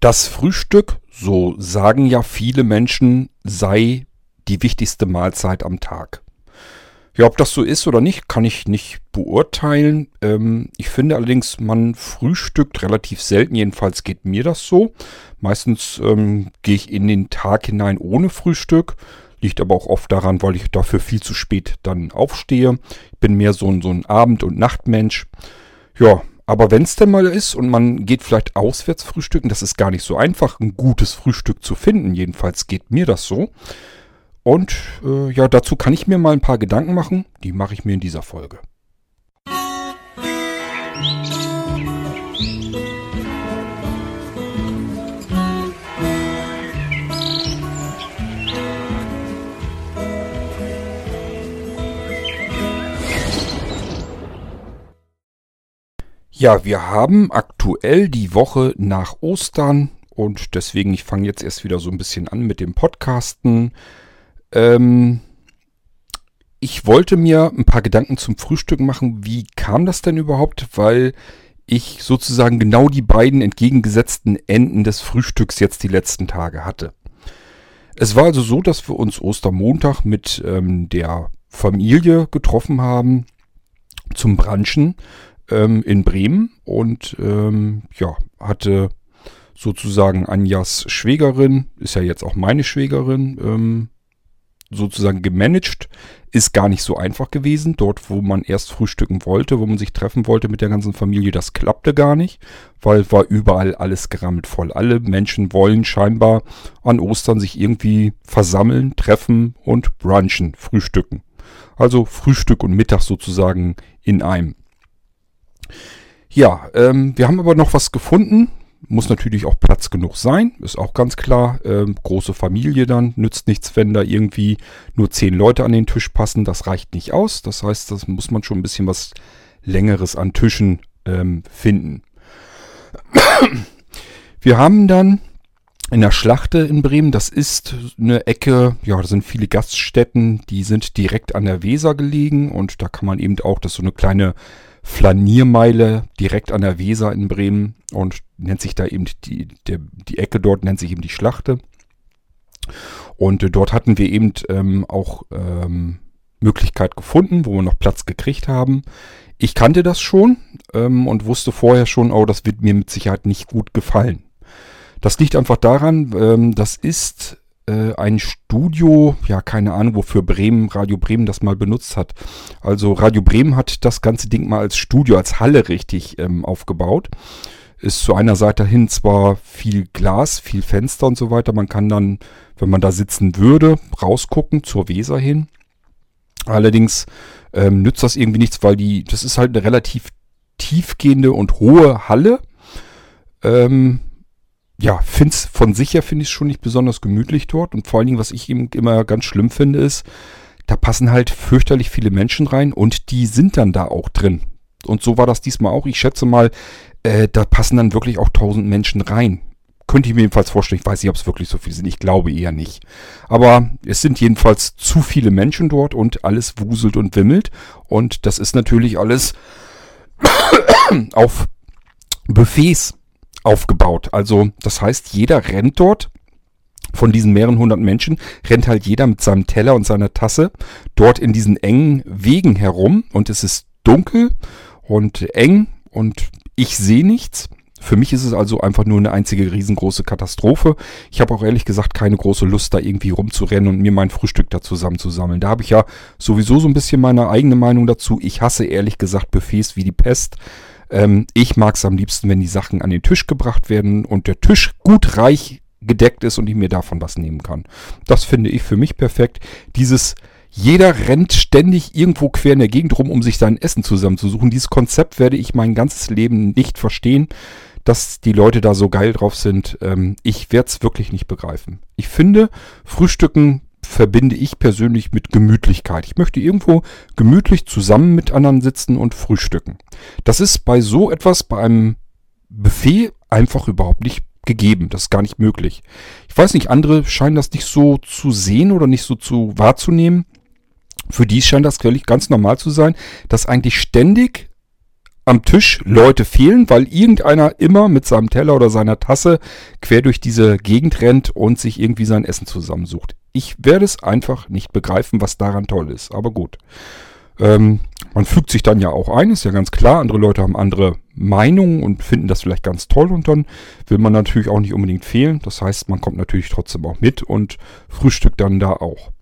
Das Frühstück, so sagen ja viele Menschen, sei die wichtigste Mahlzeit am Tag. Ja, ob das so ist oder nicht, kann ich nicht beurteilen. Ähm, ich finde allerdings, man frühstückt relativ selten, jedenfalls geht mir das so. Meistens ähm, gehe ich in den Tag hinein ohne Frühstück. Liegt aber auch oft daran, weil ich dafür viel zu spät dann aufstehe. Ich bin mehr so ein, so ein Abend- und Nachtmensch. Ja, aber wenn es denn mal ist und man geht vielleicht auswärts frühstücken, das ist gar nicht so einfach, ein gutes Frühstück zu finden. Jedenfalls geht mir das so. Und äh, ja, dazu kann ich mir mal ein paar Gedanken machen. Die mache ich mir in dieser Folge. Ja, wir haben aktuell die Woche nach Ostern und deswegen, ich fange jetzt erst wieder so ein bisschen an mit dem Podcasten. Ähm, ich wollte mir ein paar Gedanken zum Frühstück machen. Wie kam das denn überhaupt? Weil ich sozusagen genau die beiden entgegengesetzten Enden des Frühstücks jetzt die letzten Tage hatte. Es war also so, dass wir uns Ostermontag mit ähm, der Familie getroffen haben zum Branchen ähm, in Bremen und ähm, ja, hatte sozusagen Anjas Schwägerin, ist ja jetzt auch meine Schwägerin, ähm, sozusagen gemanagt. Ist gar nicht so einfach gewesen. Dort, wo man erst frühstücken wollte, wo man sich treffen wollte mit der ganzen Familie, das klappte gar nicht, weil war überall alles gerammelt voll. Alle Menschen wollen scheinbar an Ostern sich irgendwie versammeln, treffen und brunchen, frühstücken. Also Frühstück und Mittag sozusagen in einem. Ja, ähm, wir haben aber noch was gefunden. Muss natürlich auch Platz genug sein, ist auch ganz klar. Ähm, große Familie dann, nützt nichts, wenn da irgendwie nur zehn Leute an den Tisch passen. Das reicht nicht aus. Das heißt, das muss man schon ein bisschen was Längeres an Tischen ähm, finden. Wir haben dann in der Schlachte in Bremen, das ist eine Ecke, ja, da sind viele Gaststätten, die sind direkt an der Weser gelegen und da kann man eben auch, das ist so eine kleine Flaniermeile direkt an der Weser in Bremen und nennt sich da eben die, der, die Ecke dort nennt sich eben die Schlachte. Und äh, dort hatten wir eben ähm, auch ähm, Möglichkeit gefunden, wo wir noch Platz gekriegt haben. Ich kannte das schon ähm, und wusste vorher schon, oh, das wird mir mit Sicherheit nicht gut gefallen. Das liegt einfach daran, ähm, das ist äh, ein Studio, ja, keine Ahnung, wofür Bremen, Radio Bremen das mal benutzt hat. Also Radio Bremen hat das ganze Ding mal als Studio, als Halle richtig ähm, aufgebaut. Ist zu einer Seite hin zwar viel Glas, viel Fenster und so weiter. Man kann dann, wenn man da sitzen würde, rausgucken zur Weser hin. Allerdings ähm, nützt das irgendwie nichts, weil die, das ist halt eine relativ tiefgehende und hohe Halle. Ähm, ja, find's von sich her finde ich es schon nicht besonders gemütlich dort. Und vor allen Dingen, was ich eben immer ganz schlimm finde, ist, da passen halt fürchterlich viele Menschen rein und die sind dann da auch drin. Und so war das diesmal auch. Ich schätze mal, äh, da passen dann wirklich auch tausend Menschen rein. Könnte ich mir jedenfalls vorstellen. Ich weiß nicht, ob es wirklich so viele sind. Ich glaube eher nicht. Aber es sind jedenfalls zu viele Menschen dort und alles wuselt und wimmelt. Und das ist natürlich alles auf Buffets aufgebaut. Also das heißt, jeder rennt dort. Von diesen mehreren hundert Menschen rennt halt jeder mit seinem Teller und seiner Tasse dort in diesen engen Wegen herum und es ist dunkel und eng und ich sehe nichts. Für mich ist es also einfach nur eine einzige riesengroße Katastrophe. Ich habe auch ehrlich gesagt keine große Lust, da irgendwie rumzurennen und mir mein Frühstück da zusammenzusammeln. Da habe ich ja sowieso so ein bisschen meine eigene Meinung dazu. Ich hasse ehrlich gesagt Buffets wie die Pest. Ähm, ich mag es am liebsten, wenn die Sachen an den Tisch gebracht werden und der Tisch gut reich gedeckt ist und ich mir davon was nehmen kann. Das finde ich für mich perfekt. Dieses jeder rennt ständig irgendwo quer in der Gegend rum, um sich sein Essen zusammenzusuchen. Dieses Konzept werde ich mein ganzes Leben nicht verstehen, dass die Leute da so geil drauf sind. Ähm, ich werde es wirklich nicht begreifen. Ich finde, Frühstücken verbinde ich persönlich mit Gemütlichkeit. Ich möchte irgendwo gemütlich zusammen mit anderen sitzen und frühstücken. Das ist bei so etwas, bei einem Buffet einfach überhaupt nicht gegeben. Das ist gar nicht möglich. Ich weiß nicht, andere scheinen das nicht so zu sehen oder nicht so zu wahrzunehmen. Für die scheint das völlig ganz normal zu sein, dass eigentlich ständig am Tisch Leute fehlen, weil irgendeiner immer mit seinem Teller oder seiner Tasse quer durch diese Gegend rennt und sich irgendwie sein Essen zusammensucht. Ich werde es einfach nicht begreifen, was daran toll ist. Aber gut. Ähm, man fügt sich dann ja auch ein, ist ja ganz klar. Andere Leute haben andere Meinungen und finden das vielleicht ganz toll und dann will man natürlich auch nicht unbedingt fehlen. Das heißt, man kommt natürlich trotzdem auch mit und frühstückt dann da auch.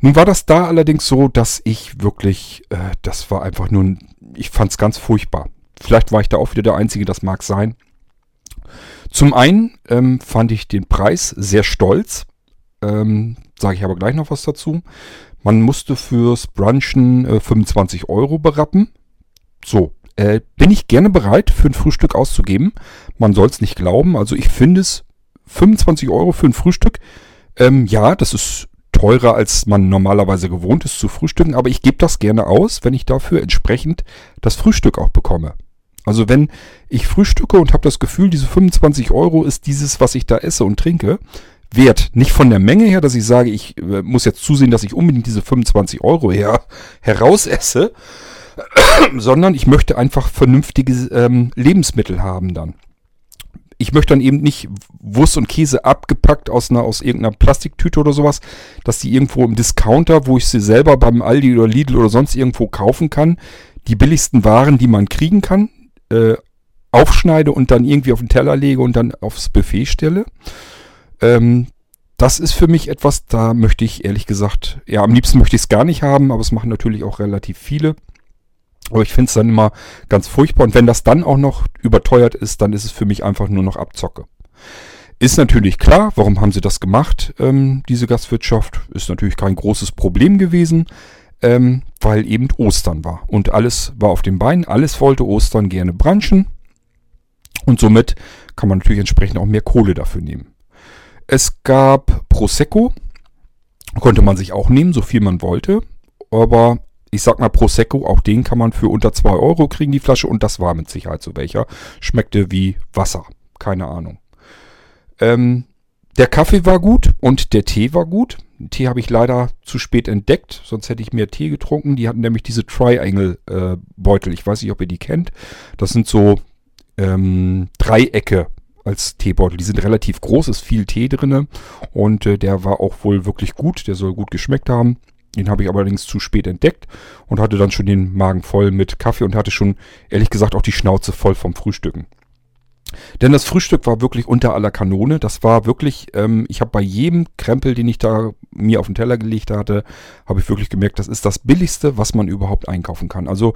Nun war das da allerdings so, dass ich wirklich, äh, das war einfach nur, ich fand es ganz furchtbar. Vielleicht war ich da auch wieder der Einzige, das mag sein. Zum einen ähm, fand ich den Preis sehr stolz. Ähm, Sage ich aber gleich noch was dazu. Man musste fürs Brunchen äh, 25 Euro berappen. So, äh, bin ich gerne bereit, für ein Frühstück auszugeben. Man soll es nicht glauben. Also ich finde es 25 Euro für ein Frühstück. Ähm, ja, das ist teurer, als man normalerweise gewohnt ist zu frühstücken, aber ich gebe das gerne aus, wenn ich dafür entsprechend das Frühstück auch bekomme. Also wenn ich frühstücke und habe das Gefühl, diese 25 Euro ist dieses, was ich da esse und trinke, wert. Nicht von der Menge her, dass ich sage, ich äh, muss jetzt zusehen, dass ich unbedingt diese 25 Euro her herausesse, sondern ich möchte einfach vernünftige ähm, Lebensmittel haben dann. Ich möchte dann eben nicht Wurst und Käse abgepackt aus einer aus irgendeiner Plastiktüte oder sowas, dass die irgendwo im Discounter, wo ich sie selber beim Aldi oder Lidl oder sonst irgendwo kaufen kann, die billigsten Waren, die man kriegen kann, äh, aufschneide und dann irgendwie auf den Teller lege und dann aufs Buffet stelle. Ähm, das ist für mich etwas, da möchte ich ehrlich gesagt, ja, am liebsten möchte ich es gar nicht haben, aber es machen natürlich auch relativ viele. Aber ich finde es dann immer ganz furchtbar. Und wenn das dann auch noch überteuert ist, dann ist es für mich einfach nur noch Abzocke. Ist natürlich klar, warum haben sie das gemacht, ähm, diese Gastwirtschaft. Ist natürlich kein großes Problem gewesen, ähm, weil eben Ostern war. Und alles war auf dem Bein, alles wollte Ostern gerne branchen. Und somit kann man natürlich entsprechend auch mehr Kohle dafür nehmen. Es gab Prosecco, konnte man sich auch nehmen, so viel man wollte. Aber ich sag mal Prosecco, auch den kann man für unter 2 Euro kriegen, die Flasche. Und das war mit Sicherheit so welcher. Schmeckte wie Wasser. Keine Ahnung. Ähm, der Kaffee war gut und der Tee war gut. Den Tee habe ich leider zu spät entdeckt, sonst hätte ich mehr Tee getrunken. Die hatten nämlich diese Triangle-Beutel. Äh, ich weiß nicht, ob ihr die kennt. Das sind so ähm, Dreiecke als Teebeutel. Die sind relativ groß, ist viel Tee drin und äh, der war auch wohl wirklich gut. Der soll gut geschmeckt haben. Den habe ich allerdings zu spät entdeckt und hatte dann schon den Magen voll mit Kaffee und hatte schon, ehrlich gesagt, auch die Schnauze voll vom Frühstücken. Denn das Frühstück war wirklich unter aller Kanone. Das war wirklich, ähm, ich habe bei jedem Krempel, den ich da mir auf den Teller gelegt hatte, habe ich wirklich gemerkt, das ist das Billigste, was man überhaupt einkaufen kann. Also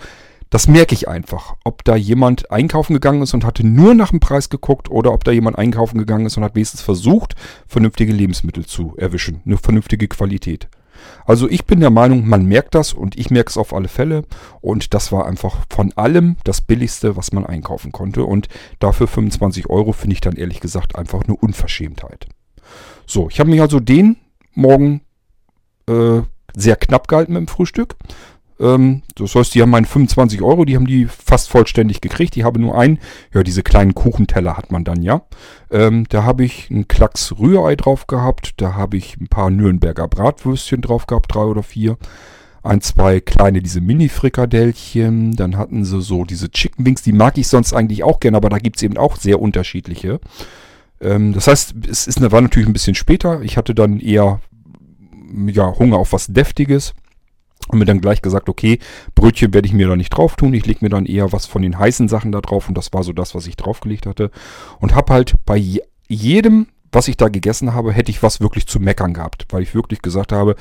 das merke ich einfach. Ob da jemand einkaufen gegangen ist und hatte nur nach dem Preis geguckt oder ob da jemand einkaufen gegangen ist und hat wenigstens versucht, vernünftige Lebensmittel zu erwischen. Eine vernünftige Qualität. Also ich bin der Meinung, man merkt das und ich merke es auf alle Fälle. Und das war einfach von allem das Billigste, was man einkaufen konnte. Und dafür 25 Euro finde ich dann ehrlich gesagt einfach eine Unverschämtheit. So, ich habe mich also den Morgen äh, sehr knapp gehalten mit dem Frühstück. Ähm, das heißt, die haben meine 25 Euro, die haben die fast vollständig gekriegt. Die habe nur einen, ja, diese kleinen Kuchenteller hat man dann, ja. Ähm, da habe ich einen Klacks Rührei drauf gehabt, da habe ich ein paar Nürnberger Bratwürstchen drauf gehabt, drei oder vier. Ein, zwei kleine, diese Mini-Frikadellchen. Dann hatten sie so diese Chicken Wings, die mag ich sonst eigentlich auch gerne, aber da gibt es eben auch sehr unterschiedliche. Ähm, das heißt, es ist, war natürlich ein bisschen später. Ich hatte dann eher ja, Hunger auf was Deftiges. Und mir dann gleich gesagt, okay, Brötchen werde ich mir da nicht drauf tun. Ich lege mir dann eher was von den heißen Sachen da drauf. Und das war so das, was ich draufgelegt hatte. Und habe halt bei jedem, was ich da gegessen habe, hätte ich was wirklich zu meckern gehabt. Weil ich wirklich gesagt habe,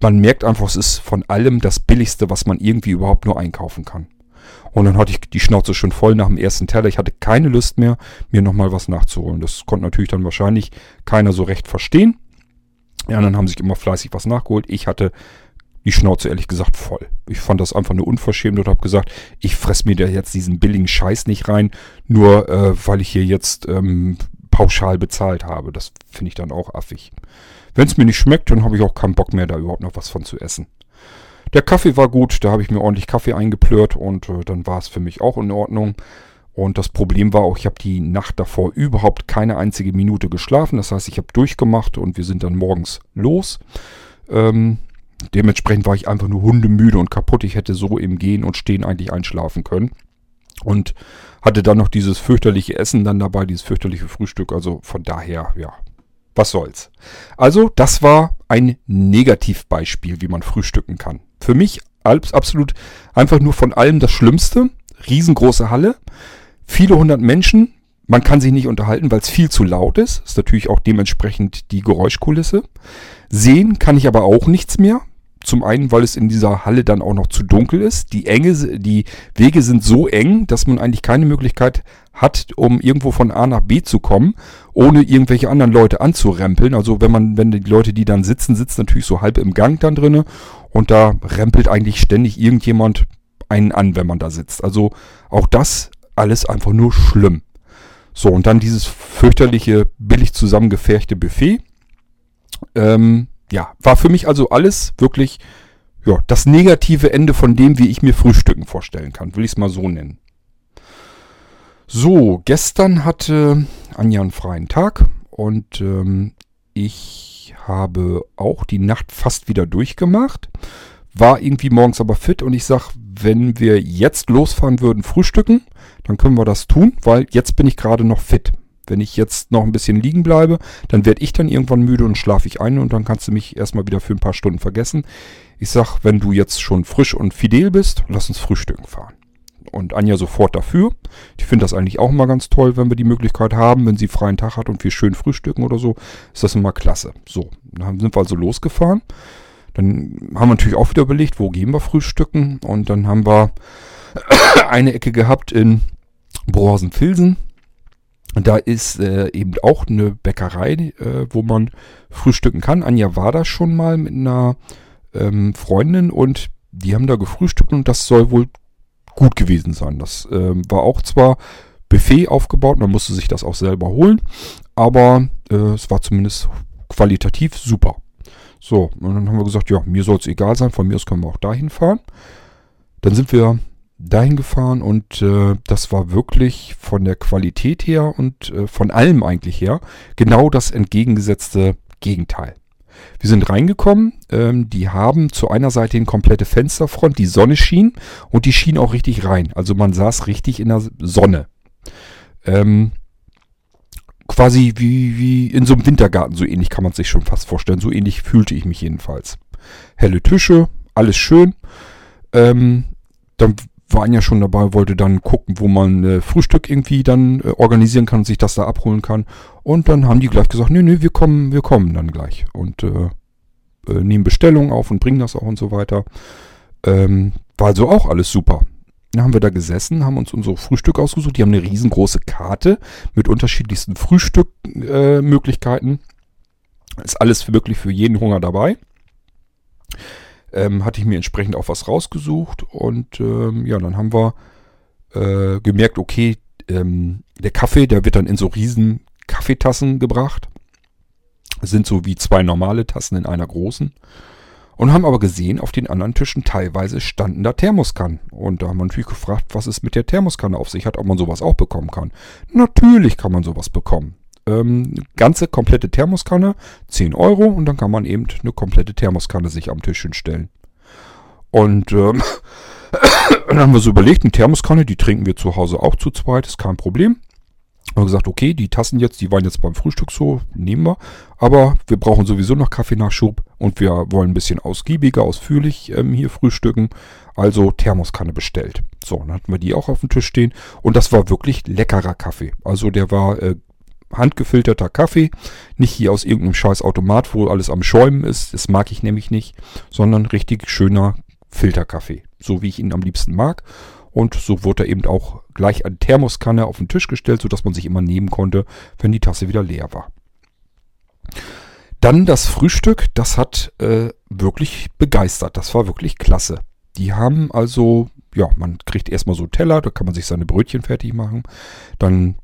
man merkt einfach, es ist von allem das Billigste, was man irgendwie überhaupt nur einkaufen kann. Und dann hatte ich die Schnauze schon voll nach dem ersten Teller. Ich hatte keine Lust mehr, mir nochmal was nachzuholen. Das konnte natürlich dann wahrscheinlich keiner so recht verstehen. Die anderen haben sich immer fleißig was nachgeholt. Ich hatte die Schnauze ehrlich gesagt voll. Ich fand das einfach nur unverschämt und habe gesagt, ich fress mir da jetzt diesen billigen Scheiß nicht rein, nur äh, weil ich hier jetzt ähm, pauschal bezahlt habe. Das finde ich dann auch affig. Wenn es mir nicht schmeckt, dann habe ich auch keinen Bock mehr, da überhaupt noch was von zu essen. Der Kaffee war gut, da habe ich mir ordentlich Kaffee eingeplört und äh, dann war es für mich auch in Ordnung. Und das Problem war auch, ich habe die Nacht davor überhaupt keine einzige Minute geschlafen. Das heißt, ich habe durchgemacht und wir sind dann morgens los. Ähm, Dementsprechend war ich einfach nur hundemüde und kaputt. Ich hätte so im Gehen und Stehen eigentlich einschlafen können. Und hatte dann noch dieses fürchterliche Essen dann dabei, dieses fürchterliche Frühstück. Also von daher, ja, was soll's. Also, das war ein Negativbeispiel, wie man frühstücken kann. Für mich absolut einfach nur von allem das Schlimmste. Riesengroße Halle, viele hundert Menschen. Man kann sich nicht unterhalten, weil es viel zu laut ist. Ist natürlich auch dementsprechend die Geräuschkulisse. Sehen kann ich aber auch nichts mehr. Zum einen, weil es in dieser Halle dann auch noch zu dunkel ist. Die Enge, die Wege sind so eng, dass man eigentlich keine Möglichkeit hat, um irgendwo von A nach B zu kommen, ohne irgendwelche anderen Leute anzurempeln. Also wenn man, wenn die Leute, die dann sitzen, sitzen natürlich so halb im Gang dann drinne und da rempelt eigentlich ständig irgendjemand einen an, wenn man da sitzt. Also auch das alles einfach nur schlimm. So, und dann dieses fürchterliche, billig zusammengefärchte Buffet. Ähm, ja, war für mich also alles wirklich ja, das negative Ende von dem, wie ich mir Frühstücken vorstellen kann. Will ich es mal so nennen. So, gestern hatte Anja einen freien Tag und ähm, ich habe auch die Nacht fast wieder durchgemacht. War irgendwie morgens aber fit und ich sag, wenn wir jetzt losfahren würden, frühstücken, dann können wir das tun, weil jetzt bin ich gerade noch fit. Wenn ich jetzt noch ein bisschen liegen bleibe, dann werde ich dann irgendwann müde und schlafe ich ein und dann kannst du mich erstmal wieder für ein paar Stunden vergessen. Ich sag, wenn du jetzt schon frisch und fidel bist, lass uns frühstücken fahren. Und Anja sofort dafür. Ich finde das eigentlich auch immer ganz toll, wenn wir die Möglichkeit haben, wenn sie freien Tag hat und wir schön frühstücken oder so, ist das immer klasse. So, dann sind wir also losgefahren. Dann haben wir natürlich auch wieder überlegt, wo gehen wir frühstücken. Und dann haben wir eine Ecke gehabt in Brohausen-Filsen. Da ist äh, eben auch eine Bäckerei, äh, wo man frühstücken kann. Anja war da schon mal mit einer ähm, Freundin und die haben da gefrühstückt und das soll wohl gut gewesen sein. Das ähm, war auch zwar Buffet aufgebaut, man musste sich das auch selber holen, aber äh, es war zumindest qualitativ super. So, und dann haben wir gesagt, ja, mir soll es egal sein, von mir aus können wir auch dahin fahren. Dann sind wir dahin gefahren und äh, das war wirklich von der Qualität her und äh, von allem eigentlich her genau das entgegengesetzte Gegenteil. Wir sind reingekommen, ähm, die haben zu einer Seite eine komplette Fensterfront, die Sonne schien und die schien auch richtig rein. Also man saß richtig in der Sonne. Ähm, quasi wie, wie in so einem Wintergarten, so ähnlich kann man sich schon fast vorstellen. So ähnlich fühlte ich mich jedenfalls. Helle Tische, alles schön. Ähm, dann waren ja schon dabei, wollte dann gucken, wo man äh, Frühstück irgendwie dann äh, organisieren kann und sich das da abholen kann. Und dann haben die gleich gesagt, nee, nee, wir kommen, wir kommen dann gleich. Und äh, äh, nehmen Bestellungen auf und bringen das auch und so weiter. Ähm, war also auch alles super. Dann haben wir da gesessen, haben uns unser Frühstück ausgesucht. Die haben eine riesengroße Karte mit unterschiedlichsten Frühstückmöglichkeiten. Ist alles wirklich für jeden Hunger dabei ähm, hatte ich mir entsprechend auch was rausgesucht und ähm, ja, dann haben wir äh, gemerkt, okay, ähm, der Kaffee, der wird dann in so riesen Kaffeetassen gebracht. Sind so wie zwei normale Tassen in einer großen. Und haben aber gesehen, auf den anderen Tischen teilweise standen da Thermoskannen. Und da haben wir natürlich gefragt, was es mit der Thermoskanne auf sich hat, ob man sowas auch bekommen kann. Natürlich kann man sowas bekommen ähm, ganze komplette Thermoskanne, 10 Euro und dann kann man eben eine komplette Thermoskanne sich am Tisch hinstellen. Und ähm, dann haben wir so überlegt, eine Thermoskanne, die trinken wir zu Hause auch zu zweit, ist kein Problem. Wir gesagt, okay, die Tassen jetzt, die waren jetzt beim Frühstück so, nehmen wir. Aber wir brauchen sowieso noch Kaffeenachschub und wir wollen ein bisschen ausgiebiger, ausführlich ähm, hier frühstücken. Also Thermoskanne bestellt. So, dann hatten wir die auch auf dem Tisch stehen. Und das war wirklich leckerer Kaffee. Also der war äh, handgefilterter Kaffee. Nicht hier aus irgendeinem scheiß Automat, wo alles am Schäumen ist. Das mag ich nämlich nicht. Sondern richtig schöner Filterkaffee. So wie ich ihn am liebsten mag. Und so wurde er eben auch gleich eine Thermoskanne auf den Tisch gestellt, sodass man sich immer nehmen konnte, wenn die Tasse wieder leer war. Dann das Frühstück, das hat äh, wirklich begeistert. Das war wirklich klasse. Die haben also, ja, man kriegt erstmal so Teller, da kann man sich seine Brötchen fertig machen. Dann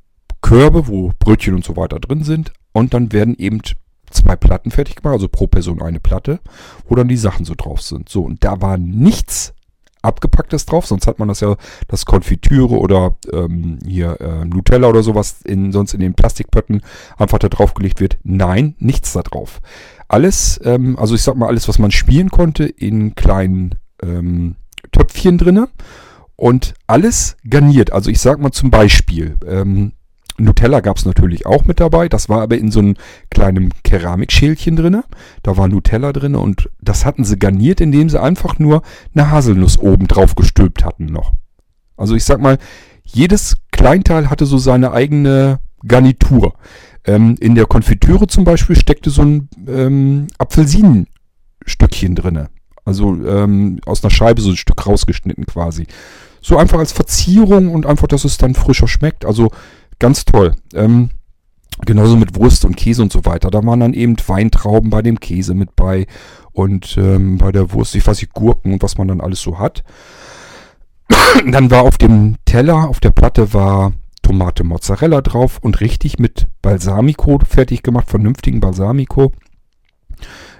Körbe, wo Brötchen und so weiter drin sind. Und dann werden eben zwei Platten fertig gemacht, also pro Person eine Platte, wo dann die Sachen so drauf sind. So, und da war nichts abgepacktes drauf, sonst hat man das ja, das Konfitüre oder ähm, hier äh, Nutella oder sowas in, sonst in den Plastikpötten einfach da drauf gelegt wird. Nein, nichts da drauf. Alles, ähm, also ich sag mal, alles, was man spielen konnte, in kleinen ähm, Töpfchen drinne Und alles garniert. Also ich sag mal zum Beispiel, ähm, Nutella gab es natürlich auch mit dabei. Das war aber in so einem kleinen Keramikschälchen drinne. Da war Nutella drinne und das hatten sie garniert, indem sie einfach nur eine Haselnuss oben drauf gestülpt hatten noch. Also ich sag mal, jedes Kleinteil hatte so seine eigene Garnitur. Ähm, in der Konfitüre zum Beispiel steckte so ein ähm, Apfelsinenstückchen drinne. Also ähm, aus einer Scheibe so ein Stück rausgeschnitten quasi. So einfach als Verzierung und einfach, dass es dann frischer schmeckt. Also Ganz toll. Ähm, genauso mit Wurst und Käse und so weiter. Da waren dann eben Weintrauben bei dem Käse mit bei und ähm, bei der Wurst, ich weiß nicht, Gurken und was man dann alles so hat. dann war auf dem Teller, auf der Platte war Tomate Mozzarella drauf und richtig mit Balsamico fertig gemacht, vernünftigen Balsamico.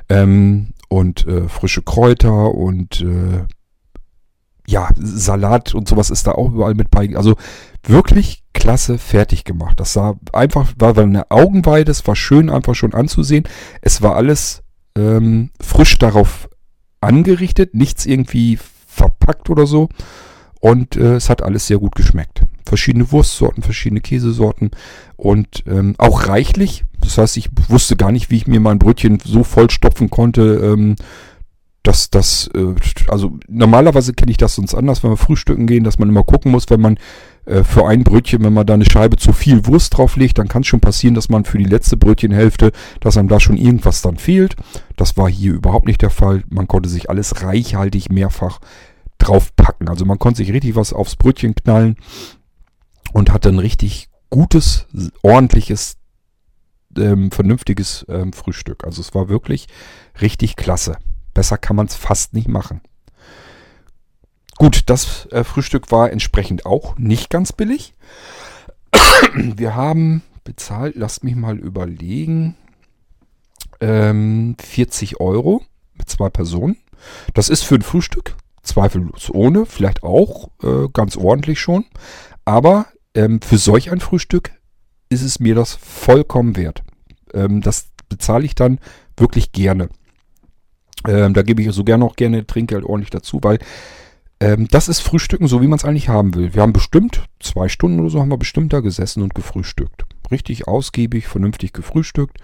Ähm, und äh, frische Kräuter und äh, ja, Salat und sowas ist da auch überall mit bei. Also wirklich klasse fertig gemacht. Das sah einfach, war eine Augenweide, es war schön einfach schon anzusehen. Es war alles ähm, frisch darauf angerichtet, nichts irgendwie verpackt oder so. Und äh, es hat alles sehr gut geschmeckt. Verschiedene Wurstsorten, verschiedene Käsesorten und ähm, auch reichlich. Das heißt, ich wusste gar nicht, wie ich mir mein Brötchen so voll stopfen konnte. Ähm, dass das, äh, also normalerweise kenne ich das sonst anders, wenn wir frühstücken gehen, dass man immer gucken muss, wenn man äh, für ein Brötchen, wenn man da eine Scheibe zu viel Wurst drauflegt, dann kann es schon passieren, dass man für die letzte Brötchenhälfte, dass einem da schon irgendwas dann fehlt. Das war hier überhaupt nicht der Fall. Man konnte sich alles reichhaltig mehrfach draufpacken. Also man konnte sich richtig was aufs Brötchen knallen und hatte ein richtig gutes, ordentliches, ähm, vernünftiges ähm, Frühstück. Also es war wirklich richtig klasse. Besser kann man es fast nicht machen. Gut, das äh, Frühstück war entsprechend auch nicht ganz billig. Wir haben bezahlt, lasst mich mal überlegen, ähm, 40 Euro mit zwei Personen. Das ist für ein Frühstück zweifellos ohne, vielleicht auch äh, ganz ordentlich schon. Aber ähm, für solch ein Frühstück ist es mir das vollkommen wert. Ähm, das bezahle ich dann wirklich gerne. Ähm, da gebe ich so gerne auch gerne Trinkgeld ordentlich dazu, weil ähm, das ist Frühstücken, so wie man es eigentlich haben will. Wir haben bestimmt, zwei Stunden oder so haben wir bestimmt da gesessen und gefrühstückt. Richtig ausgiebig, vernünftig gefrühstückt.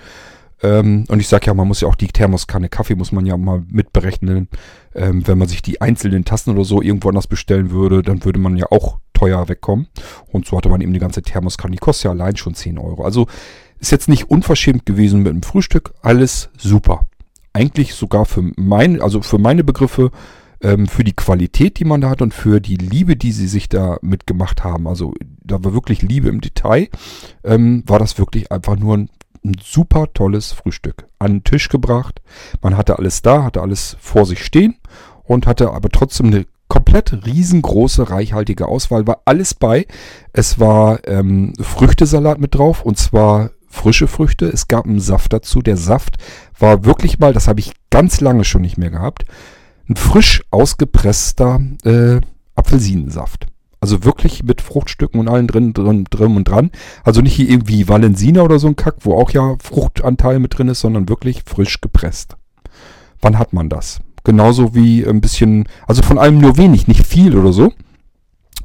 Ähm, und ich sage ja, man muss ja auch die Thermoskanne Kaffee muss man ja mal mitberechnen. Ähm, wenn man sich die einzelnen Tassen oder so irgendwo anders bestellen würde, dann würde man ja auch teuer wegkommen. Und so hatte man eben die ganze Thermoskanne. Die kostet ja allein schon 10 Euro. Also ist jetzt nicht unverschämt gewesen mit dem Frühstück. Alles super eigentlich sogar für mein, also für meine Begriffe, ähm, für die Qualität, die man da hat und für die Liebe, die sie sich da mitgemacht haben. Also da war wirklich Liebe im Detail. Ähm, war das wirklich einfach nur ein, ein super tolles Frühstück. An den Tisch gebracht. Man hatte alles da, hatte alles vor sich stehen und hatte aber trotzdem eine komplett riesengroße, reichhaltige Auswahl. War alles bei. Es war ähm, Früchtesalat mit drauf und zwar frische Früchte. Es gab einen Saft dazu. Der Saft war wirklich mal, das habe ich ganz lange schon nicht mehr gehabt, ein frisch ausgepresster äh, Apfelsinensaft. Also wirklich mit Fruchtstücken und allen drin, drin, drin und dran. Also nicht hier irgendwie Valensina oder so ein Kack, wo auch ja Fruchtanteil mit drin ist, sondern wirklich frisch gepresst. Wann hat man das? Genauso wie ein bisschen, also von allem nur wenig, nicht viel oder so.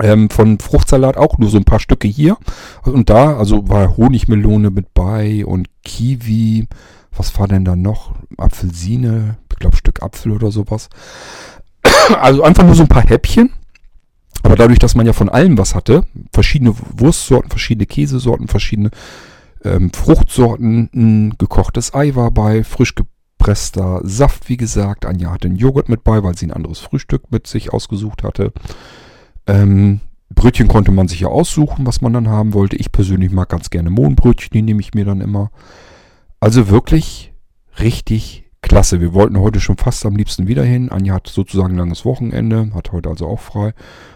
Ähm, von Fruchtsalat auch nur so ein paar Stücke hier und da. Also war Honigmelone mit bei und Kiwi. Was war denn da noch? Apfelsine, ich glaube Stück Apfel oder sowas. Also einfach nur so ein paar Häppchen. Aber dadurch, dass man ja von allem was hatte, verschiedene Wurstsorten, verschiedene Käsesorten, verschiedene ähm, Fruchtsorten, ein gekochtes Ei war bei, frisch gepresster Saft, wie gesagt. Anja hatte einen Joghurt mit bei, weil sie ein anderes Frühstück mit sich ausgesucht hatte. Ähm, Brötchen konnte man sich ja aussuchen, was man dann haben wollte. Ich persönlich mag ganz gerne Mohnbrötchen, die nehme ich mir dann immer. Also wirklich richtig klasse. Wir wollten heute schon fast am liebsten wieder hin. Anja hat sozusagen ein langes Wochenende, hat heute also auch frei.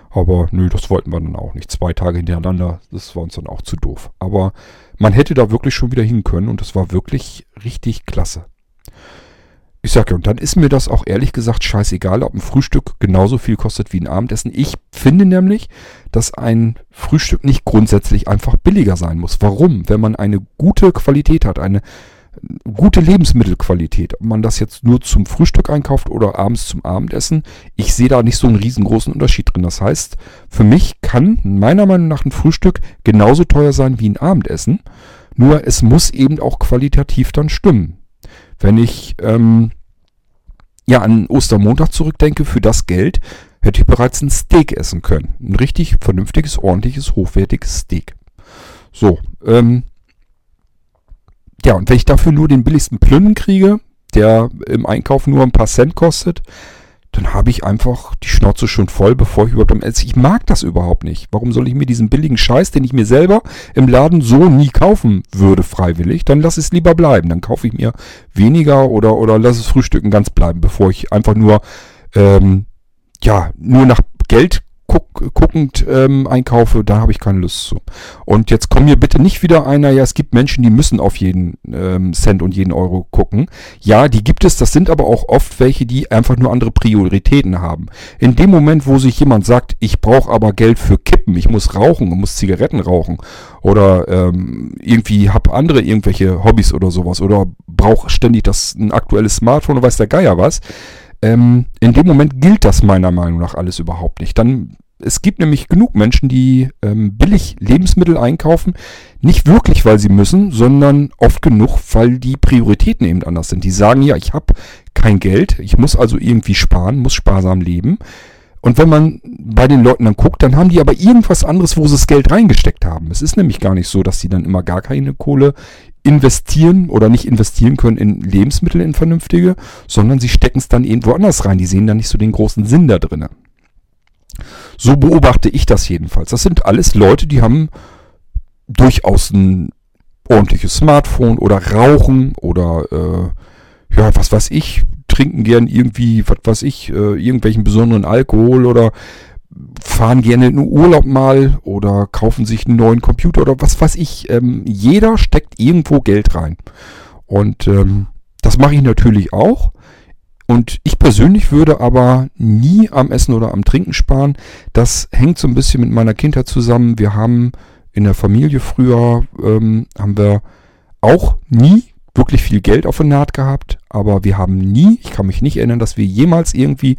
Aber nö, das wollten wir dann auch nicht. Zwei Tage hintereinander, das war uns dann auch zu doof. Aber man hätte da wirklich schon wieder hin können und das war wirklich richtig klasse. Ich sag ja, und dann ist mir das auch ehrlich gesagt scheißegal, ob ein Frühstück genauso viel kostet wie ein Abendessen. Ich finde nämlich, dass ein Frühstück nicht grundsätzlich einfach billiger sein muss. Warum? Wenn man eine gute Qualität hat, eine gute Lebensmittelqualität. Ob man das jetzt nur zum Frühstück einkauft oder abends zum Abendessen, ich sehe da nicht so einen riesengroßen Unterschied drin. Das heißt, für mich kann meiner Meinung nach ein Frühstück genauso teuer sein wie ein Abendessen. Nur es muss eben auch qualitativ dann stimmen. Wenn ich ähm, ja an Ostermontag zurückdenke, für das Geld hätte ich bereits ein Steak essen können. Ein richtig vernünftiges, ordentliches, hochwertiges Steak. So, ähm, ja, und wenn ich dafür nur den billigsten Plünnen kriege, der im Einkauf nur ein paar Cent kostet, dann habe ich einfach die Schnauze schon voll, bevor ich überhaupt am Essen. Ich mag das überhaupt nicht. Warum soll ich mir diesen billigen Scheiß, den ich mir selber im Laden so nie kaufen würde, freiwillig, dann lass es lieber bleiben. Dann kaufe ich mir weniger oder, oder lass es Frühstücken ganz bleiben, bevor ich einfach nur, ähm, ja, nur nach Geld guck, guckend ähm, einkaufe, da habe ich keine Lust zu. Und jetzt komm mir bitte nicht wieder einer, ja, es gibt Menschen, die müssen auf jeden ähm, Cent und jeden Euro gucken. Ja, die gibt es, das sind aber auch oft welche, die einfach nur andere Prioritäten haben. In dem Moment, wo sich jemand sagt, ich brauche aber Geld für Kippen, ich muss rauchen, ich muss Zigaretten rauchen oder ähm, irgendwie habe andere irgendwelche Hobbys oder sowas oder brauche ständig das ein aktuelles Smartphone oder weiß der Geier was, ähm, in dem Moment gilt das meiner Meinung nach alles überhaupt nicht. Dann es gibt nämlich genug Menschen, die ähm, billig Lebensmittel einkaufen. Nicht wirklich, weil sie müssen, sondern oft genug, weil die Prioritäten eben anders sind. Die sagen, ja, ich habe kein Geld, ich muss also irgendwie sparen, muss sparsam leben. Und wenn man bei den Leuten dann guckt, dann haben die aber irgendwas anderes, wo sie das Geld reingesteckt haben. Es ist nämlich gar nicht so, dass sie dann immer gar keine Kohle investieren oder nicht investieren können in Lebensmittel, in vernünftige, sondern sie stecken es dann irgendwo anders rein. Die sehen da nicht so den großen Sinn da drin. So beobachte ich das jedenfalls. Das sind alles Leute, die haben durchaus ein ordentliches Smartphone oder rauchen oder äh, ja, was weiß ich, trinken gern irgendwie, was weiß ich, äh, irgendwelchen besonderen Alkohol oder fahren gerne in Urlaub mal oder kaufen sich einen neuen Computer oder was weiß ich. Ähm, jeder steckt irgendwo Geld rein. Und ähm, das mache ich natürlich auch. Und ich persönlich würde aber nie am Essen oder am Trinken sparen. Das hängt so ein bisschen mit meiner Kindheit zusammen. Wir haben in der Familie früher, ähm, haben wir auch nie wirklich viel Geld auf der Naht gehabt, aber wir haben nie, ich kann mich nicht erinnern, dass wir jemals irgendwie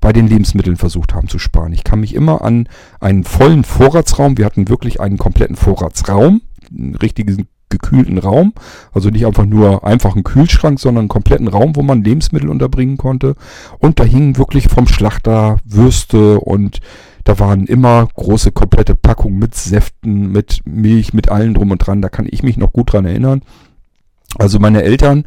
bei den Lebensmitteln versucht haben zu sparen. Ich kann mich immer an einen vollen Vorratsraum, wir hatten wirklich einen kompletten Vorratsraum, einen richtigen gekühlten Raum. Also nicht einfach nur einfach einen Kühlschrank, sondern einen kompletten Raum, wo man Lebensmittel unterbringen konnte. Und da hingen wirklich vom Schlachter Würste und da waren immer große komplette Packungen mit Säften, mit Milch, mit allen drum und dran. Da kann ich mich noch gut dran erinnern. Also meine Eltern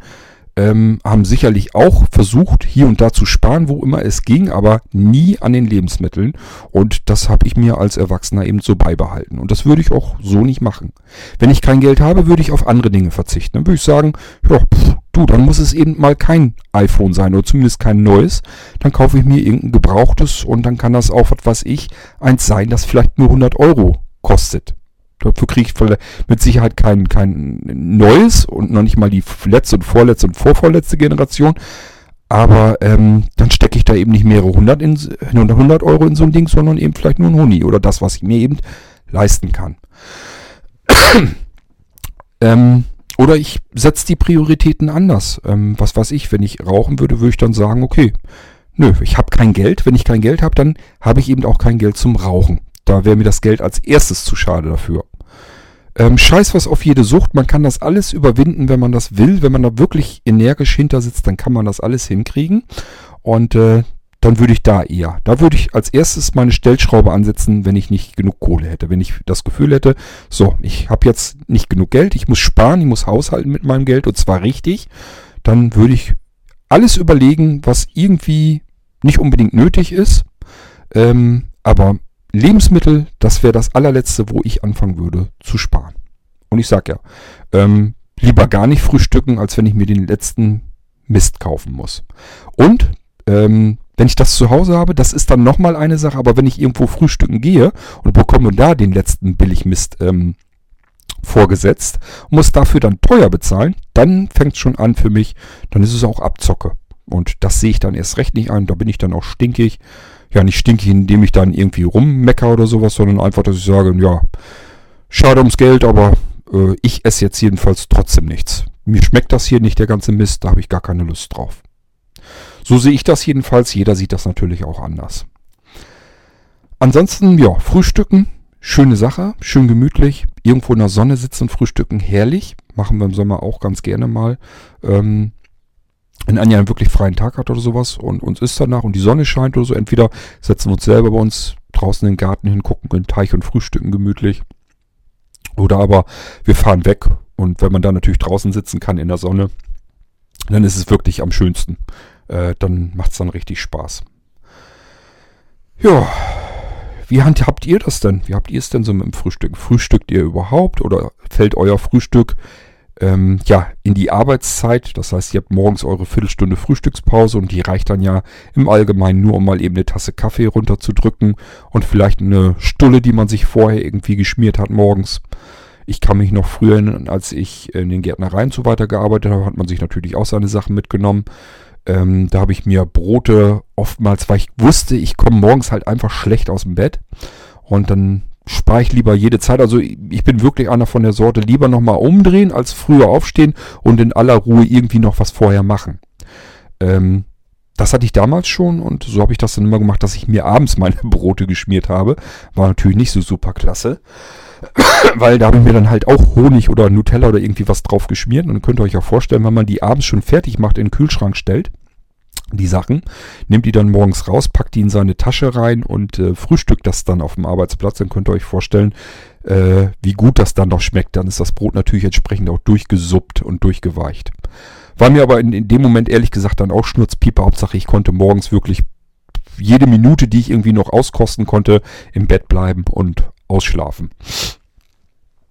ähm, haben sicherlich auch versucht, hier und da zu sparen, wo immer es ging, aber nie an den Lebensmitteln. Und das habe ich mir als Erwachsener eben so beibehalten. Und das würde ich auch so nicht machen. Wenn ich kein Geld habe, würde ich auf andere Dinge verzichten. Dann würde ich sagen, ja, pff, du, dann muss es eben mal kein iPhone sein oder zumindest kein neues. Dann kaufe ich mir irgendein gebrauchtes und dann kann das auch, was weiß ich, eins sein, das vielleicht nur 100 Euro kostet. Dafür kriege ich mit Sicherheit kein, kein neues und noch nicht mal die letzte und vorletzte und vorvorletzte Generation. Aber ähm, dann stecke ich da eben nicht mehrere hundert, in, 100 Euro in so ein Ding, sondern eben vielleicht nur ein Huni oder das, was ich mir eben leisten kann. ähm, oder ich setze die Prioritäten anders. Ähm, was weiß ich, wenn ich rauchen würde, würde ich dann sagen, okay, nö, ich habe kein Geld. Wenn ich kein Geld habe, dann habe ich eben auch kein Geld zum Rauchen. Da wäre mir das Geld als erstes zu schade dafür. Ähm, scheiß was auf jede Sucht. Man kann das alles überwinden, wenn man das will. Wenn man da wirklich energisch hinter sitzt, dann kann man das alles hinkriegen. Und äh, dann würde ich da eher. Da würde ich als erstes meine Stellschraube ansetzen, wenn ich nicht genug Kohle hätte. Wenn ich das Gefühl hätte, so, ich habe jetzt nicht genug Geld, ich muss sparen, ich muss haushalten mit meinem Geld und zwar richtig, dann würde ich alles überlegen, was irgendwie nicht unbedingt nötig ist, ähm, aber Lebensmittel, das wäre das allerletzte, wo ich anfangen würde zu sparen. Und ich sag ja, ähm, lieber gar nicht frühstücken, als wenn ich mir den letzten Mist kaufen muss. Und ähm, wenn ich das zu Hause habe, das ist dann nochmal eine Sache, aber wenn ich irgendwo frühstücken gehe und bekomme da den letzten Billigmist ähm, vorgesetzt und muss dafür dann teuer bezahlen, dann fängt es schon an für mich, dann ist es auch Abzocke. Und das sehe ich dann erst recht nicht ein, da bin ich dann auch stinkig ja nicht stinkig, indem ich dann irgendwie rummecker oder sowas, sondern einfach, dass ich sage, ja, schade ums Geld, aber äh, ich esse jetzt jedenfalls trotzdem nichts. mir schmeckt das hier nicht der ganze Mist, da habe ich gar keine Lust drauf. So sehe ich das jedenfalls, jeder sieht das natürlich auch anders. Ansonsten, ja, Frühstücken, schöne Sache, schön gemütlich, irgendwo in der Sonne sitzen frühstücken, herrlich, machen wir im Sommer auch ganz gerne mal. Ähm, wenn Anja einen wirklich freien Tag hat oder sowas und uns ist danach und die Sonne scheint oder so, entweder setzen wir uns selber bei uns draußen in den Garten hin, gucken in den Teich und frühstücken gemütlich. Oder aber wir fahren weg und wenn man da natürlich draußen sitzen kann in der Sonne, dann ist es wirklich am schönsten. Äh, dann macht es dann richtig Spaß. Ja, wie habt ihr das denn? Wie habt ihr es denn so mit dem Frühstück? Frühstückt ihr überhaupt oder fällt euer Frühstück ähm, ja, in die Arbeitszeit. Das heißt, ihr habt morgens eure Viertelstunde Frühstückspause und die reicht dann ja im Allgemeinen nur, um mal eben eine Tasse Kaffee runterzudrücken und vielleicht eine Stulle, die man sich vorher irgendwie geschmiert hat morgens. Ich kann mich noch früher, als ich in den Gärtnereien so weiter gearbeitet habe, hat man sich natürlich auch seine Sachen mitgenommen. Ähm, da habe ich mir Brote oftmals, weil ich wusste, ich komme morgens halt einfach schlecht aus dem Bett. Und dann spare ich lieber jede Zeit. Also ich bin wirklich einer von der Sorte, lieber nochmal umdrehen, als früher aufstehen und in aller Ruhe irgendwie noch was vorher machen. Ähm, das hatte ich damals schon und so habe ich das dann immer gemacht, dass ich mir abends meine Brote geschmiert habe. War natürlich nicht so super klasse. Weil da habe ich mir dann halt auch Honig oder Nutella oder irgendwie was drauf geschmiert. Und könnt ihr euch auch vorstellen, wenn man die abends schon fertig macht, in den Kühlschrank stellt, die Sachen, nimmt die dann morgens raus, packt die in seine Tasche rein und äh, frühstückt das dann auf dem Arbeitsplatz. Dann könnt ihr euch vorstellen, äh, wie gut das dann noch schmeckt. Dann ist das Brot natürlich entsprechend auch durchgesuppt und durchgeweicht. War mir aber in, in dem Moment ehrlich gesagt dann auch Schnurzpieper. Hauptsache ich konnte morgens wirklich jede Minute, die ich irgendwie noch auskosten konnte, im Bett bleiben und ausschlafen.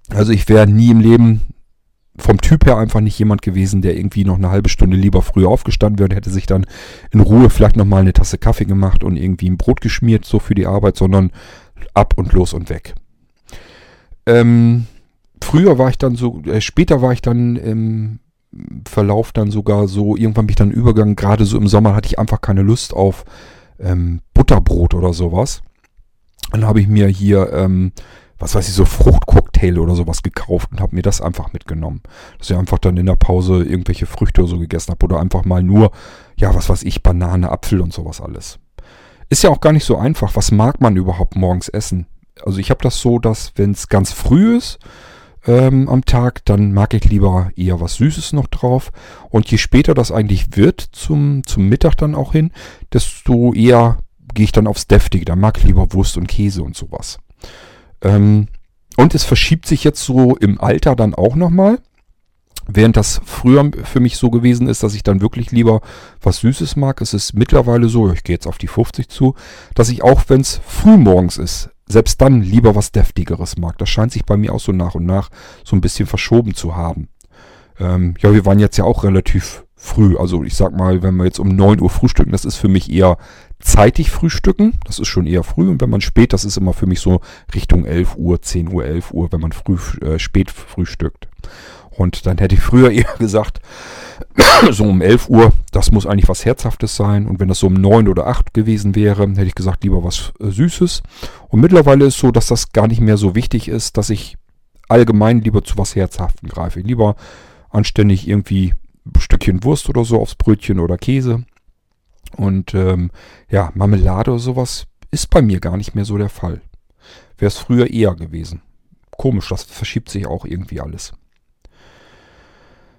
Also ich wäre nie im Leben vom Typ her einfach nicht jemand gewesen, der irgendwie noch eine halbe Stunde lieber früher aufgestanden wäre und hätte sich dann in Ruhe vielleicht nochmal eine Tasse Kaffee gemacht und irgendwie ein Brot geschmiert, so für die Arbeit, sondern ab und los und weg. Ähm, früher war ich dann so, äh, später war ich dann im Verlauf dann sogar so, irgendwann bin ich dann übergegangen, gerade so im Sommer hatte ich einfach keine Lust auf ähm, Butterbrot oder sowas. Dann habe ich mir hier ähm, was weiß ich, so Fruchtcocktail oder sowas gekauft und habe mir das einfach mitgenommen. Dass ich einfach dann in der Pause irgendwelche Früchte oder so gegessen habe oder einfach mal nur, ja, was weiß ich, Banane, Apfel und sowas alles. Ist ja auch gar nicht so einfach. Was mag man überhaupt morgens essen? Also ich habe das so, dass wenn es ganz früh ist ähm, am Tag, dann mag ich lieber eher was Süßes noch drauf. Und je später das eigentlich wird, zum, zum Mittag dann auch hin, desto eher gehe ich dann aufs Deftige. Da mag ich lieber Wurst und Käse und sowas. Ähm, und es verschiebt sich jetzt so im Alter dann auch nochmal. Während das früher für mich so gewesen ist, dass ich dann wirklich lieber was Süßes mag, ist es mittlerweile so, ich gehe jetzt auf die 50 zu, dass ich auch, wenn es früh morgens ist, selbst dann lieber was Deftigeres mag. Das scheint sich bei mir auch so nach und nach so ein bisschen verschoben zu haben. Ähm, ja, wir waren jetzt ja auch relativ früh. Also ich sag mal, wenn wir jetzt um 9 Uhr frühstücken, das ist für mich eher zeitig frühstücken. Das ist schon eher früh. Und wenn man spät, das ist immer für mich so Richtung 11 Uhr, 10 Uhr, 11 Uhr, wenn man früh, äh, spät frühstückt. Und dann hätte ich früher eher gesagt, so um 11 Uhr, das muss eigentlich was Herzhaftes sein. Und wenn das so um 9 oder 8 gewesen wäre, hätte ich gesagt, lieber was äh, Süßes. Und mittlerweile ist so, dass das gar nicht mehr so wichtig ist, dass ich allgemein lieber zu was Herzhaftem greife. Lieber anständig irgendwie Stückchen Wurst oder so aufs Brötchen oder Käse. Und ähm, ja, Marmelade oder sowas ist bei mir gar nicht mehr so der Fall. Wäre es früher eher gewesen. Komisch, das verschiebt sich auch irgendwie alles.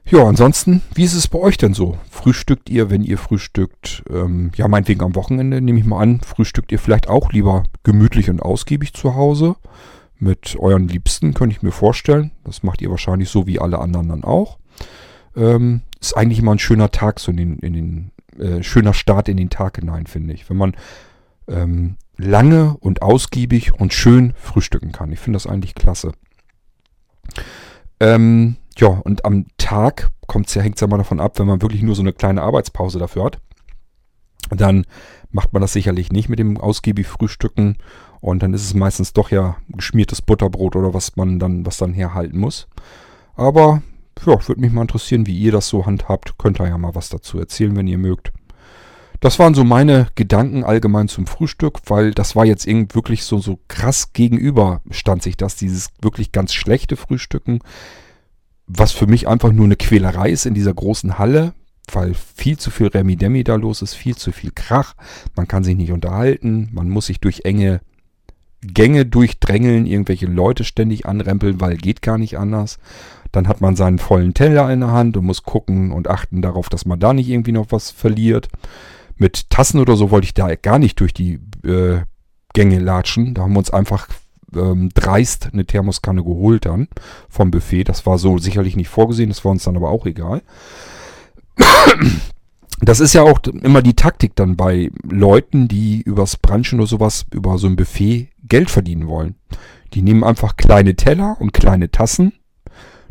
Ja, ansonsten, wie ist es bei euch denn so? Frühstückt ihr, wenn ihr frühstückt? Ähm, ja, meinetwegen am Wochenende, nehme ich mal an, frühstückt ihr vielleicht auch lieber gemütlich und ausgiebig zu Hause? Mit euren Liebsten, könnte ich mir vorstellen. Das macht ihr wahrscheinlich so wie alle anderen dann auch. Ähm, ist eigentlich immer ein schöner Tag, so in den, in den äh, schöner Start in den Tag hinein, finde ich. Wenn man ähm, lange und ausgiebig und schön frühstücken kann. Ich finde das eigentlich klasse. Ähm, ja, und am Tag kommt's ja, hängt es ja mal davon ab, wenn man wirklich nur so eine kleine Arbeitspause dafür hat. Dann macht man das sicherlich nicht mit dem ausgiebig Frühstücken. Und dann ist es meistens doch ja geschmiertes Butterbrot oder was man dann, was dann herhalten muss. Aber ja, würde mich mal interessieren, wie ihr das so handhabt. Könnt ihr ja mal was dazu erzählen, wenn ihr mögt. Das waren so meine Gedanken allgemein zum Frühstück, weil das war jetzt irgendwie wirklich so, so krass gegenüber stand sich das, dieses wirklich ganz schlechte Frühstücken. was für mich einfach nur eine Quälerei ist in dieser großen Halle, weil viel zu viel Remi-Demi da los ist, viel zu viel Krach. Man kann sich nicht unterhalten, man muss sich durch enge Gänge durchdrängeln, irgendwelche Leute ständig anrempeln, weil geht gar nicht anders. Dann hat man seinen vollen Teller in der Hand und muss gucken und achten darauf, dass man da nicht irgendwie noch was verliert. Mit Tassen oder so wollte ich da gar nicht durch die äh, Gänge latschen. Da haben wir uns einfach ähm, dreist eine Thermoskanne geholt dann vom Buffet. Das war so sicherlich nicht vorgesehen, das war uns dann aber auch egal. Das ist ja auch immer die Taktik dann bei Leuten, die übers Branchen oder sowas, über so ein Buffet Geld verdienen wollen. Die nehmen einfach kleine Teller und kleine Tassen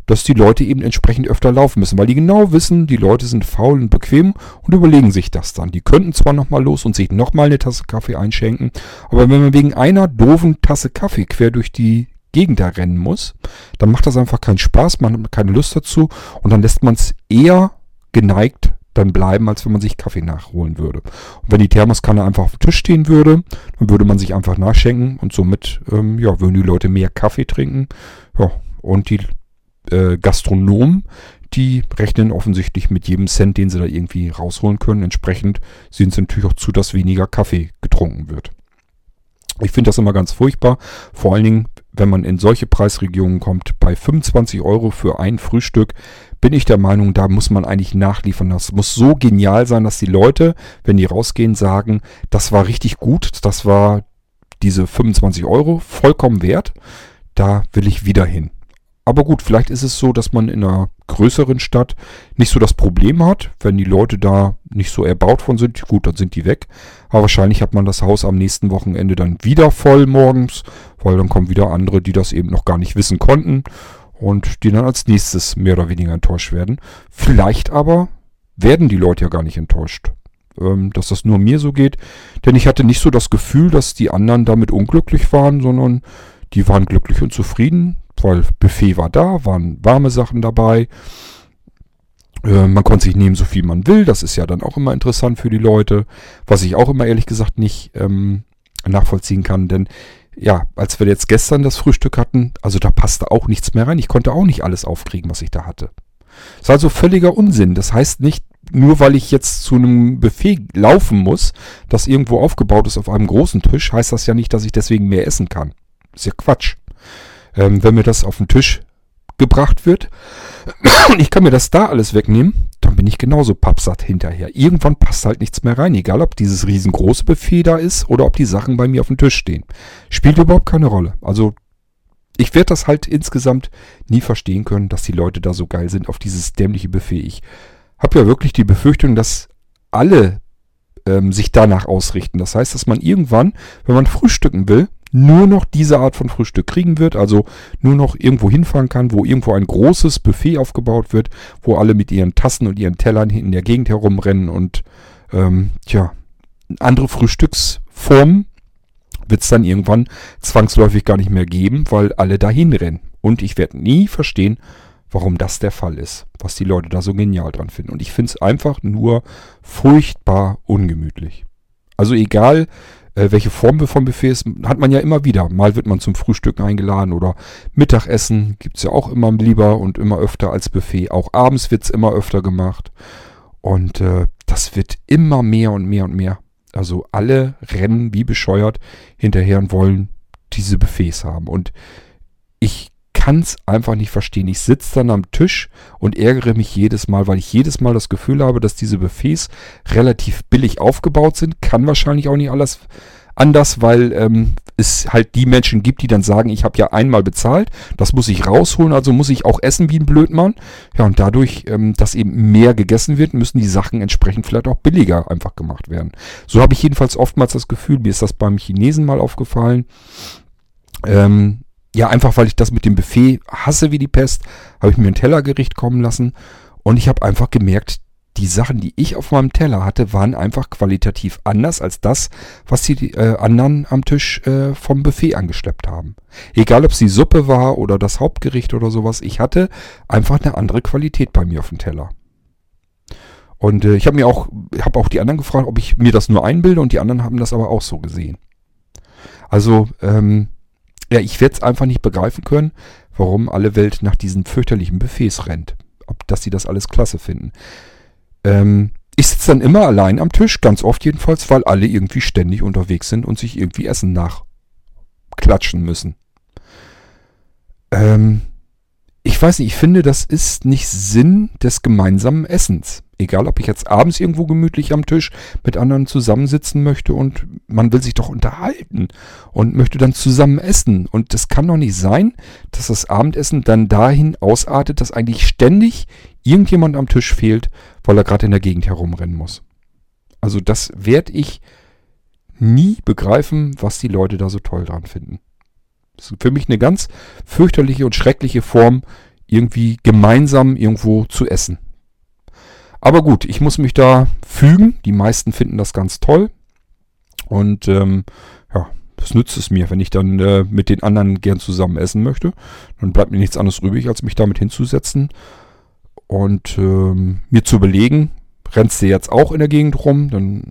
dass die Leute eben entsprechend öfter laufen müssen, weil die genau wissen, die Leute sind faul und bequem und überlegen sich das dann. Die könnten zwar nochmal los und sich nochmal eine Tasse Kaffee einschenken, aber wenn man wegen einer doofen Tasse Kaffee quer durch die Gegend da rennen muss, dann macht das einfach keinen Spaß, man hat keine Lust dazu und dann lässt man es eher geneigt dann bleiben, als wenn man sich Kaffee nachholen würde. Und wenn die Thermoskanne einfach auf dem Tisch stehen würde, dann würde man sich einfach nachschenken und somit ähm, ja, würden die Leute mehr Kaffee trinken. Ja, und die äh, Gastronomen, die rechnen offensichtlich mit jedem Cent, den sie da irgendwie rausholen können. Entsprechend sehen sie natürlich auch zu, dass weniger Kaffee getrunken wird. Ich finde das immer ganz furchtbar. Vor allen Dingen, wenn man in solche Preisregionen kommt, bei 25 Euro für ein Frühstück, bin ich der Meinung, da muss man eigentlich nachliefern. Das muss so genial sein, dass die Leute, wenn die rausgehen, sagen, das war richtig gut, das war diese 25 Euro vollkommen wert. Da will ich wieder hin. Aber gut, vielleicht ist es so, dass man in einer größeren Stadt nicht so das Problem hat. Wenn die Leute da nicht so erbaut von sind, gut, dann sind die weg. Aber wahrscheinlich hat man das Haus am nächsten Wochenende dann wieder voll morgens, weil dann kommen wieder andere, die das eben noch gar nicht wissen konnten und die dann als nächstes mehr oder weniger enttäuscht werden. Vielleicht aber werden die Leute ja gar nicht enttäuscht. Ähm, dass das nur mir so geht. Denn ich hatte nicht so das Gefühl, dass die anderen damit unglücklich waren, sondern die waren glücklich und zufrieden weil Buffet war da, waren warme Sachen dabei. Äh, man konnte sich nehmen, so viel man will. Das ist ja dann auch immer interessant für die Leute. Was ich auch immer ehrlich gesagt nicht ähm, nachvollziehen kann, denn ja, als wir jetzt gestern das Frühstück hatten, also da passte auch nichts mehr rein. Ich konnte auch nicht alles aufkriegen, was ich da hatte. Das ist also völliger Unsinn. Das heißt nicht, nur weil ich jetzt zu einem Buffet laufen muss, das irgendwo aufgebaut ist auf einem großen Tisch, heißt das ja nicht, dass ich deswegen mehr essen kann. ist ja Quatsch ähm, wenn mir das auf den Tisch gebracht wird und ich kann mir das da alles wegnehmen, dann bin ich genauso pappsatt hinterher. Irgendwann passt halt nichts mehr rein, egal ob dieses riesengroße Buffet da ist oder ob die Sachen bei mir auf dem Tisch stehen. Spielt überhaupt keine Rolle. Also ich werde das halt insgesamt nie verstehen können, dass die Leute da so geil sind auf dieses dämliche Buffet. Ich habe ja wirklich die Befürchtung, dass alle ähm, sich danach ausrichten. Das heißt, dass man irgendwann, wenn man frühstücken will, nur noch diese Art von Frühstück kriegen wird, also nur noch irgendwo hinfahren kann, wo irgendwo ein großes Buffet aufgebaut wird, wo alle mit ihren Tassen und ihren Tellern in der Gegend herumrennen und ähm, tja, andere Frühstücksformen wird es dann irgendwann zwangsläufig gar nicht mehr geben, weil alle dahin rennen. Und ich werde nie verstehen, warum das der Fall ist, was die Leute da so genial dran finden. Und ich finde es einfach nur furchtbar ungemütlich. Also egal, äh, welche Form von Buffets hat man ja immer wieder. Mal wird man zum Frühstück eingeladen oder Mittagessen gibt es ja auch immer lieber und immer öfter als Buffet. Auch abends wird es immer öfter gemacht. Und äh, das wird immer mehr und mehr und mehr. Also alle rennen wie bescheuert hinterher und wollen diese Buffets haben. Und ich kann es einfach nicht verstehen. Ich sitze dann am Tisch und ärgere mich jedes Mal, weil ich jedes Mal das Gefühl habe, dass diese Buffets relativ billig aufgebaut sind. Kann wahrscheinlich auch nicht alles anders, weil ähm, es halt die Menschen gibt, die dann sagen, ich habe ja einmal bezahlt, das muss ich rausholen, also muss ich auch essen wie ein Blödmann. Ja, und dadurch, ähm, dass eben mehr gegessen wird, müssen die Sachen entsprechend vielleicht auch billiger einfach gemacht werden. So habe ich jedenfalls oftmals das Gefühl, mir ist das beim Chinesen mal aufgefallen. Ähm, ja, einfach weil ich das mit dem Buffet hasse wie die Pest, habe ich mir ein Tellergericht kommen lassen und ich habe einfach gemerkt, die Sachen, die ich auf meinem Teller hatte, waren einfach qualitativ anders als das, was die äh, anderen am Tisch äh, vom Buffet angeschleppt haben. Egal, ob es die Suppe war oder das Hauptgericht oder sowas, ich hatte einfach eine andere Qualität bei mir auf dem Teller. Und äh, ich habe mir auch, habe auch die anderen gefragt, ob ich mir das nur einbilde und die anderen haben das aber auch so gesehen. Also ähm, ja, ich werde es einfach nicht begreifen können, warum alle Welt nach diesen fürchterlichen Buffets rennt. Ob, dass sie das alles klasse finden. Ähm, ich sitze dann immer allein am Tisch, ganz oft jedenfalls, weil alle irgendwie ständig unterwegs sind und sich irgendwie Essen nachklatschen müssen. Ähm, ich weiß nicht, ich finde, das ist nicht Sinn des gemeinsamen Essens. Egal, ob ich jetzt abends irgendwo gemütlich am Tisch mit anderen zusammensitzen möchte und man will sich doch unterhalten und möchte dann zusammen essen. Und das kann doch nicht sein, dass das Abendessen dann dahin ausartet, dass eigentlich ständig irgendjemand am Tisch fehlt, weil er gerade in der Gegend herumrennen muss. Also das werde ich nie begreifen, was die Leute da so toll dran finden. Das ist für mich eine ganz fürchterliche und schreckliche Form, irgendwie gemeinsam irgendwo zu essen. Aber gut, ich muss mich da fügen. Die meisten finden das ganz toll. Und ähm, ja, das nützt es mir, wenn ich dann äh, mit den anderen gern zusammen essen möchte. Dann bleibt mir nichts anderes übrig, als mich damit hinzusetzen und ähm, mir zu überlegen, rennst du jetzt auch in der Gegend rum, dann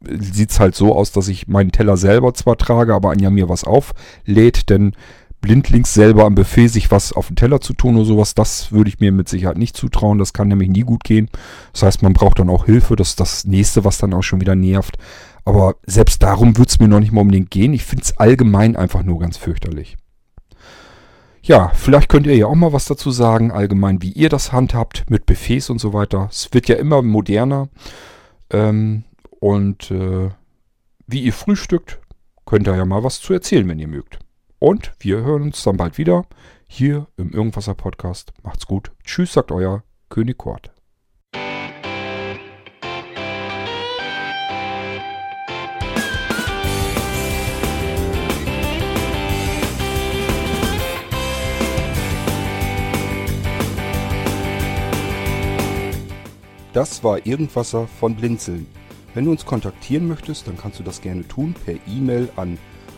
sieht es halt so aus, dass ich meinen Teller selber zwar trage, aber Anja mir was auflädt, denn blindlings selber am Buffet sich was auf den Teller zu tun oder sowas, das würde ich mir mit Sicherheit nicht zutrauen. Das kann nämlich nie gut gehen. Das heißt, man braucht dann auch Hilfe. Das ist das nächste, was dann auch schon wieder nervt. Aber selbst darum würde es mir noch nicht mal unbedingt gehen. Ich finde es allgemein einfach nur ganz fürchterlich. Ja, vielleicht könnt ihr ja auch mal was dazu sagen, allgemein, wie ihr das handhabt mit Buffets und so weiter. Es wird ja immer moderner. Ähm, und äh, wie ihr frühstückt, könnt ihr ja mal was zu erzählen, wenn ihr mögt. Und wir hören uns dann bald wieder hier im Irgendwasser Podcast. Macht's gut. Tschüss, sagt euer König Kort. Das war Irgendwasser von Blinzeln. Wenn du uns kontaktieren möchtest, dann kannst du das gerne tun per E-Mail an